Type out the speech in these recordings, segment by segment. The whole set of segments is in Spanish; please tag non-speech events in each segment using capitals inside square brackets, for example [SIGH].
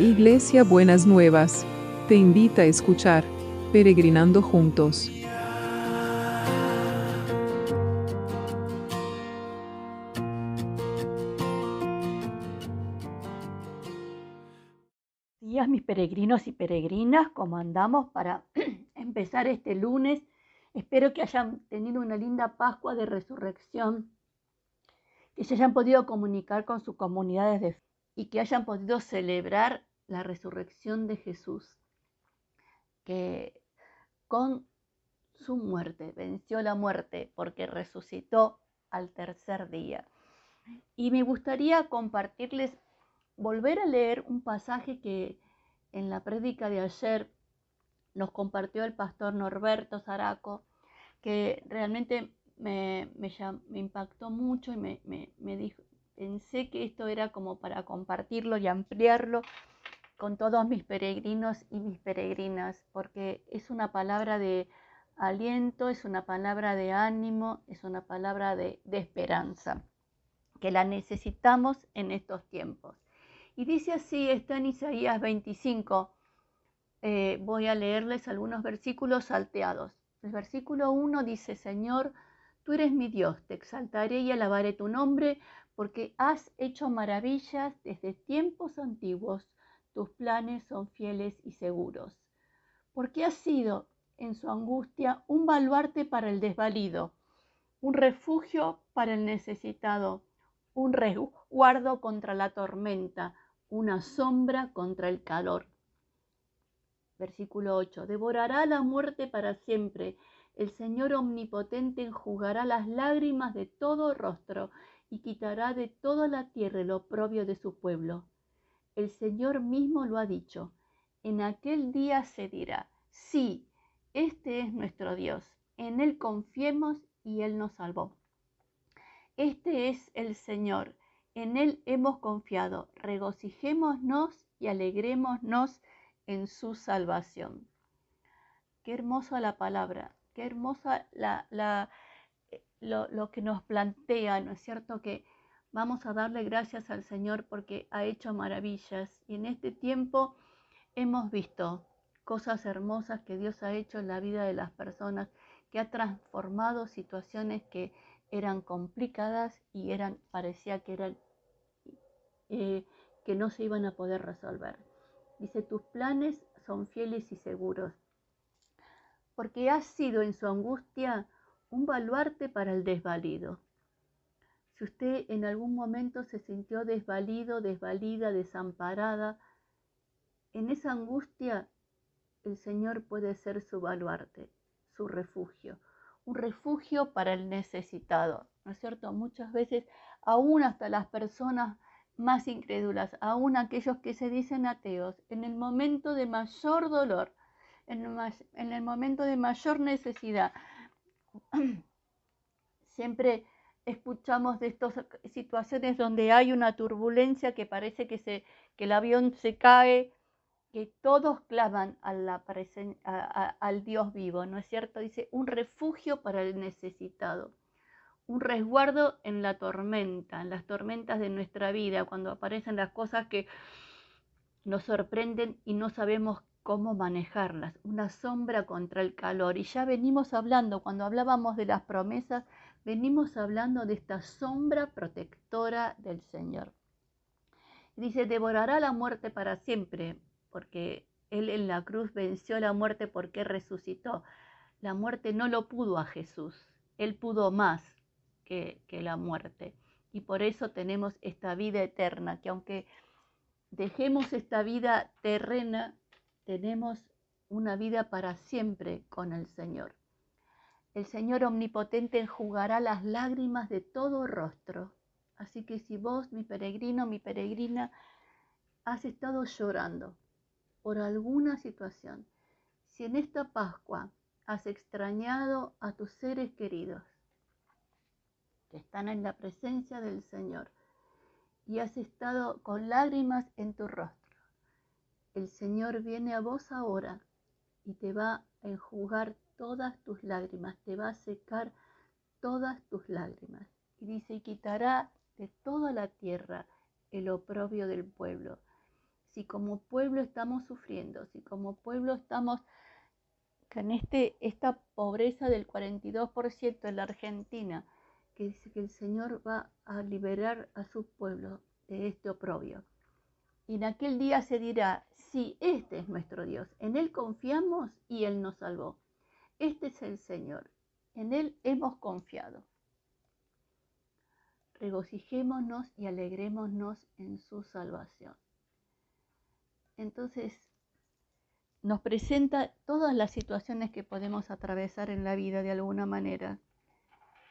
Iglesia Buenas Nuevas, te invita a escuchar Peregrinando Juntos. días, mis peregrinos y peregrinas, ¿cómo andamos para [CLEARS THROAT] empezar este lunes? Espero que hayan tenido una linda Pascua de resurrección, que se hayan podido comunicar con sus comunidades de fe y que hayan podido celebrar la resurrección de Jesús, que con su muerte venció la muerte porque resucitó al tercer día. Y me gustaría compartirles, volver a leer un pasaje que en la prédica de ayer nos compartió el pastor Norberto Zaraco, que realmente me, me, impactó mucho y me, me dijo, pensé que esto era como para compartirlo y ampliarlo con todos mis peregrinos y mis peregrinas, porque es una palabra de aliento, es una palabra de ánimo, es una palabra de, esperanza, que la necesitamos en estos tiempos. Y dice así, está en Isaías 25, eh, voy a leerles algunos versículos salteados. El versículo 1 dice, Señor, tú eres mi Dios, te exaltaré y alabaré tu nombre, porque has hecho maravillas desde tiempos antiguos tus planes son fieles y seguros, porque has sido en su angustia un baluarte para el desvalido, un refugio para el necesitado, un resguardo contra la tormenta, una sombra contra el calor. Versículo 8. Devorará la muerte para siempre. El Señor omnipotente enjugará las lágrimas de todo rostro y quitará de toda la tierra el oprobio de su pueblo. El Señor mismo lo ha dicho. En aquel día se dirá, sí, este es nuestro Dios, en Él confiemos y Él nos salvó. Este es el Señor, en Él hemos confiado, regocijémonos y alegrémonos en su salvación. Qué hermosa la palabra, qué hermosa la, la, eh, lo, lo que nos plantea, ¿no es cierto? Que Vamos a darle gracias al Señor porque ha hecho maravillas y en este tiempo hemos visto cosas hermosas que Dios ha hecho en la vida de las personas, que ha transformado situaciones que eran complicadas y eran parecía que eran eh, que no se iban a poder resolver. Dice, tus planes son fieles y seguros, porque has sido en su angustia un baluarte para el desvalido. Si usted en algún momento se sintió desvalido, desvalida, desamparada, en esa angustia el Señor puede ser su baluarte, su refugio, un refugio para el necesitado, ¿no es cierto? Muchas veces, aún hasta las personas más incrédulas, aún aquellos que se dicen ateos, en el momento de mayor dolor, en el, momento de mayor necesidad, [CLEARS THROAT] siempre escuchamos de estas situaciones donde hay una turbulencia que parece que, se, que el avión se cae, que todos claman al Dios vivo, ¿no es cierto? Dice, un refugio para el necesitado, un resguardo en la tormenta, en las tormentas de nuestra vida, cuando aparecen las cosas que nos sorprenden y no sabemos cómo manejarlas, una sombra contra el calor. Y ya venimos hablando, cuando hablábamos de las promesas, venimos hablando de esta sombra protectora del Señor. Dice, devorará la muerte para siempre, porque Él en la cruz venció la muerte porque resucitó. La muerte no lo pudo a Jesús, Él pudo más que, que la muerte. Y por eso tenemos esta vida eterna, que aunque dejemos esta vida terrena, tenemos una vida para siempre con el Señor. El Señor omnipotente enjugará las lágrimas de todo rostro. Así que si vos, mi peregrino, mi peregrina, has estado llorando por alguna situación, si en esta Pascua has extrañado a tus seres queridos que están en la presencia del Señor y has estado con lágrimas en tu rostro, el Señor viene a vos ahora y te va a enjugar todas tus lágrimas, te va a secar todas tus lágrimas. Y dice, y quitará de toda la tierra el oprobio del pueblo. si como pueblo estamos sufriendo, si como pueblo estamos en este, esta pobreza del 42% en la Argentina, que dice que el Señor va a liberar a su pueblo de este oprobio. Y en aquel día se dirá, sí, este es nuestro Dios, en Él confiamos y Él nos salvó. Este es el Señor, en Él hemos confiado. Regocijémonos y alegrémonos en su salvación. Entonces, nos presenta todas las situaciones que podemos atravesar en la vida de alguna manera,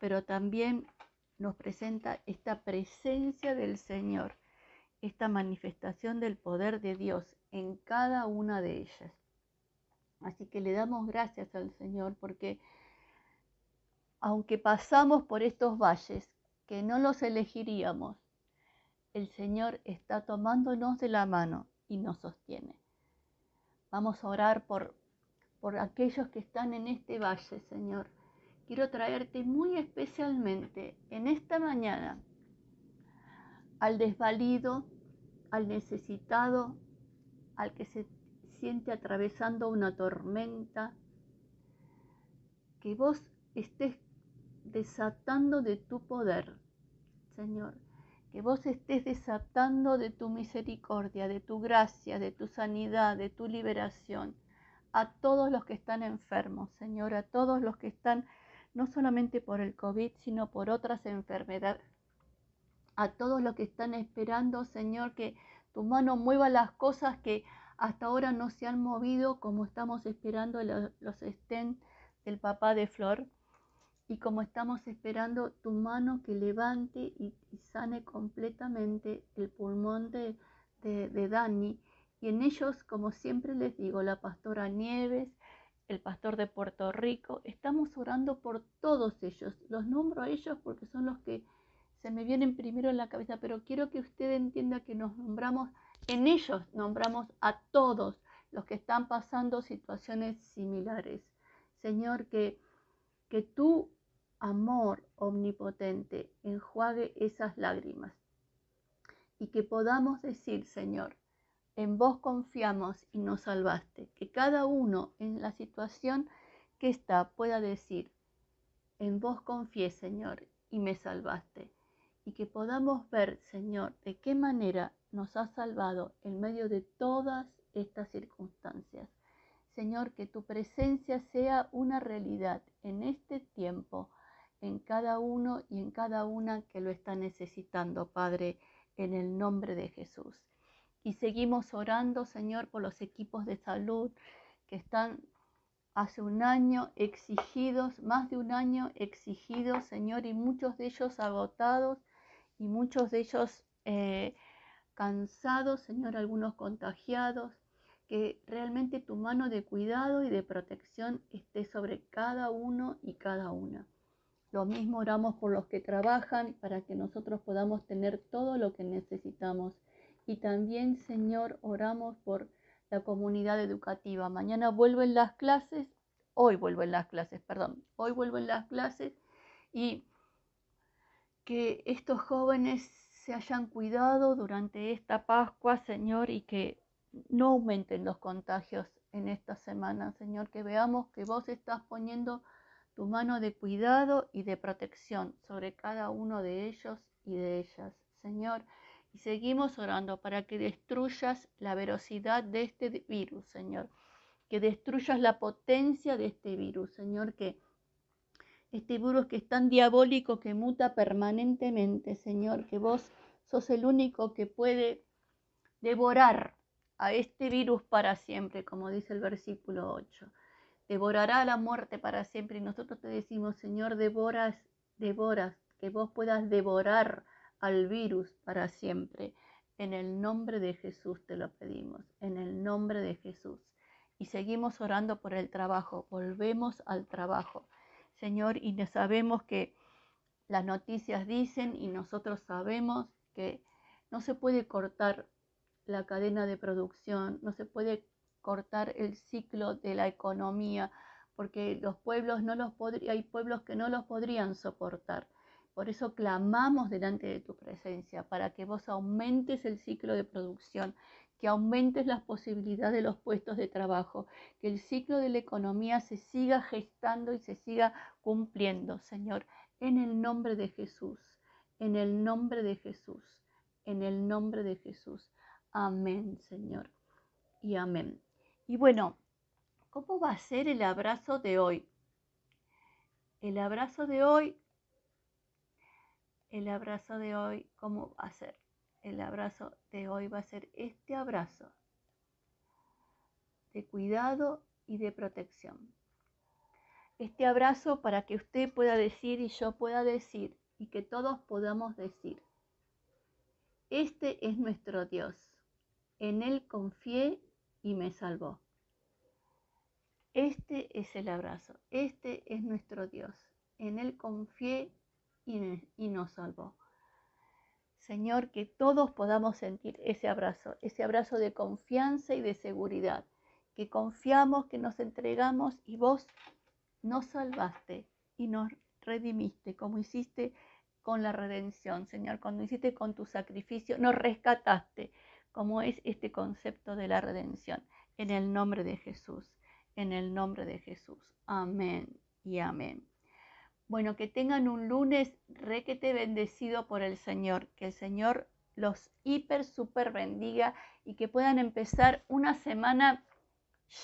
pero también nos presenta esta presencia del Señor, esta manifestación del poder de Dios en cada una de ellas. Así que le damos gracias al Señor porque aunque pasamos por estos valles que no los elegiríamos, el Señor está tomándonos de la mano y nos sostiene. Vamos a orar por, por aquellos que están en este valle, Señor. Quiero traerte muy especialmente en esta mañana al desvalido, al necesitado, al que se siente atravesando una tormenta, que vos estés desatando de tu poder, Señor, que vos estés desatando de tu misericordia, de tu gracia, de tu sanidad, de tu liberación a todos los que están enfermos, Señor, a todos los que están no solamente por el COVID, sino por otras enfermedades, a todos los que están esperando, Señor, que tu mano mueva las cosas que hasta ahora no se han movido, como estamos esperando los, estén del papá de Flor y como estamos esperando tu mano que levante y, sane completamente el pulmón de, de, Dani. Y en ellos, como siempre les digo, la pastora Nieves, el pastor de Puerto Rico, estamos orando por todos ellos. Los nombro a ellos porque son los que se me vienen primero en la cabeza, pero quiero que usted entienda que nos nombramos, en ellos nombramos a todos los que están pasando situaciones similares. Señor, que, que tú amor omnipotente enjuague esas lágrimas y que podamos decir, Señor, en vos confiamos y nos salvaste, que cada uno en la situación que está pueda decir, en vos confié, Señor, y me salvaste, y que podamos ver, Señor, de qué manera nos has salvado en medio de todas estas circunstancias. Señor, que tu presencia sea una realidad en este tiempo en cada uno y en cada una que lo está necesitando, Padre, en el nombre de Jesús. Y seguimos orando, Señor, por los equipos de salud que están hace un año exigidos, más de un año exigidos, Señor, y muchos de ellos agotados y muchos de ellos eh, cansados, Señor, algunos contagiados. Que realmente tu mano de cuidado y de protección esté sobre cada uno y cada una. Lo mismo oramos por los que trabajan para que nosotros podamos tener todo lo que necesitamos. Y también, Señor, oramos por la comunidad educativa. Mañana vuelven las clases, hoy vuelven las clases, perdón, hoy vuelven las clases y que estos jóvenes se hayan cuidado durante esta Pascua, Señor, y que no aumenten los contagios en esta semana, Señor, que veamos que vos estás poniendo tu mano de cuidado y de protección sobre cada uno de ellos y de ellas, Señor. Y seguimos orando para que destruyas la velocidad de este virus, Señor. Que destruyas la potencia de este virus, Señor. Que este virus que es tan diabólico que muta permanentemente, Señor. Que vos sos el único que puede devorar a este virus para siempre, como dice el versículo 8 devorará la muerte para siempre. Y nosotros te decimos, Señor, devoras, devoras, que vos puedas devorar al virus para siempre. En el nombre de Jesús te lo pedimos, en el nombre de Jesús. Y seguimos orando por el trabajo, volvemos al trabajo. Señor, y sabemos que las noticias dicen y nosotros sabemos que no se puede cortar la cadena de producción, no se puede cortar el ciclo de la economía, porque los pueblos no los hay pueblos que no los podrían soportar. Por eso clamamos delante de tu presencia, para que vos aumentes el ciclo de producción, que aumentes las posibilidades de los puestos de trabajo, que el ciclo de la economía se siga gestando y se siga cumpliendo, Señor, en el nombre de Jesús, en el nombre de Jesús, en el nombre de Jesús. Amén, Señor. Y amén. Y bueno, ¿cómo va a ser el abrazo de hoy? El abrazo de hoy, el abrazo de hoy, ¿cómo va a ser? El abrazo de hoy va a ser este abrazo de cuidado y de protección. Este abrazo para que usted pueda decir y yo pueda decir y que todos podamos decir, este es nuestro Dios, en Él confié y me salvó. Este es el abrazo, este es nuestro Dios. En Él confié y, nos salvó. Señor, que todos podamos sentir ese abrazo, ese abrazo de confianza y de seguridad, que confiamos, que nos entregamos y vos nos salvaste y nos redimiste, como hiciste con la redención, Señor, cuando hiciste con tu sacrificio, nos rescataste, como es este concepto de la redención, en el nombre de Jesús en el nombre de Jesús. Amén y amén. Bueno, que tengan un lunes requete bendecido por el Señor, que el Señor los hiper, super bendiga y que puedan empezar una semana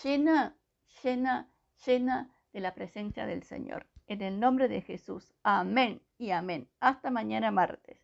llena, llena, llena de la presencia del Señor. En el nombre de Jesús. Amén y amén. Hasta mañana martes.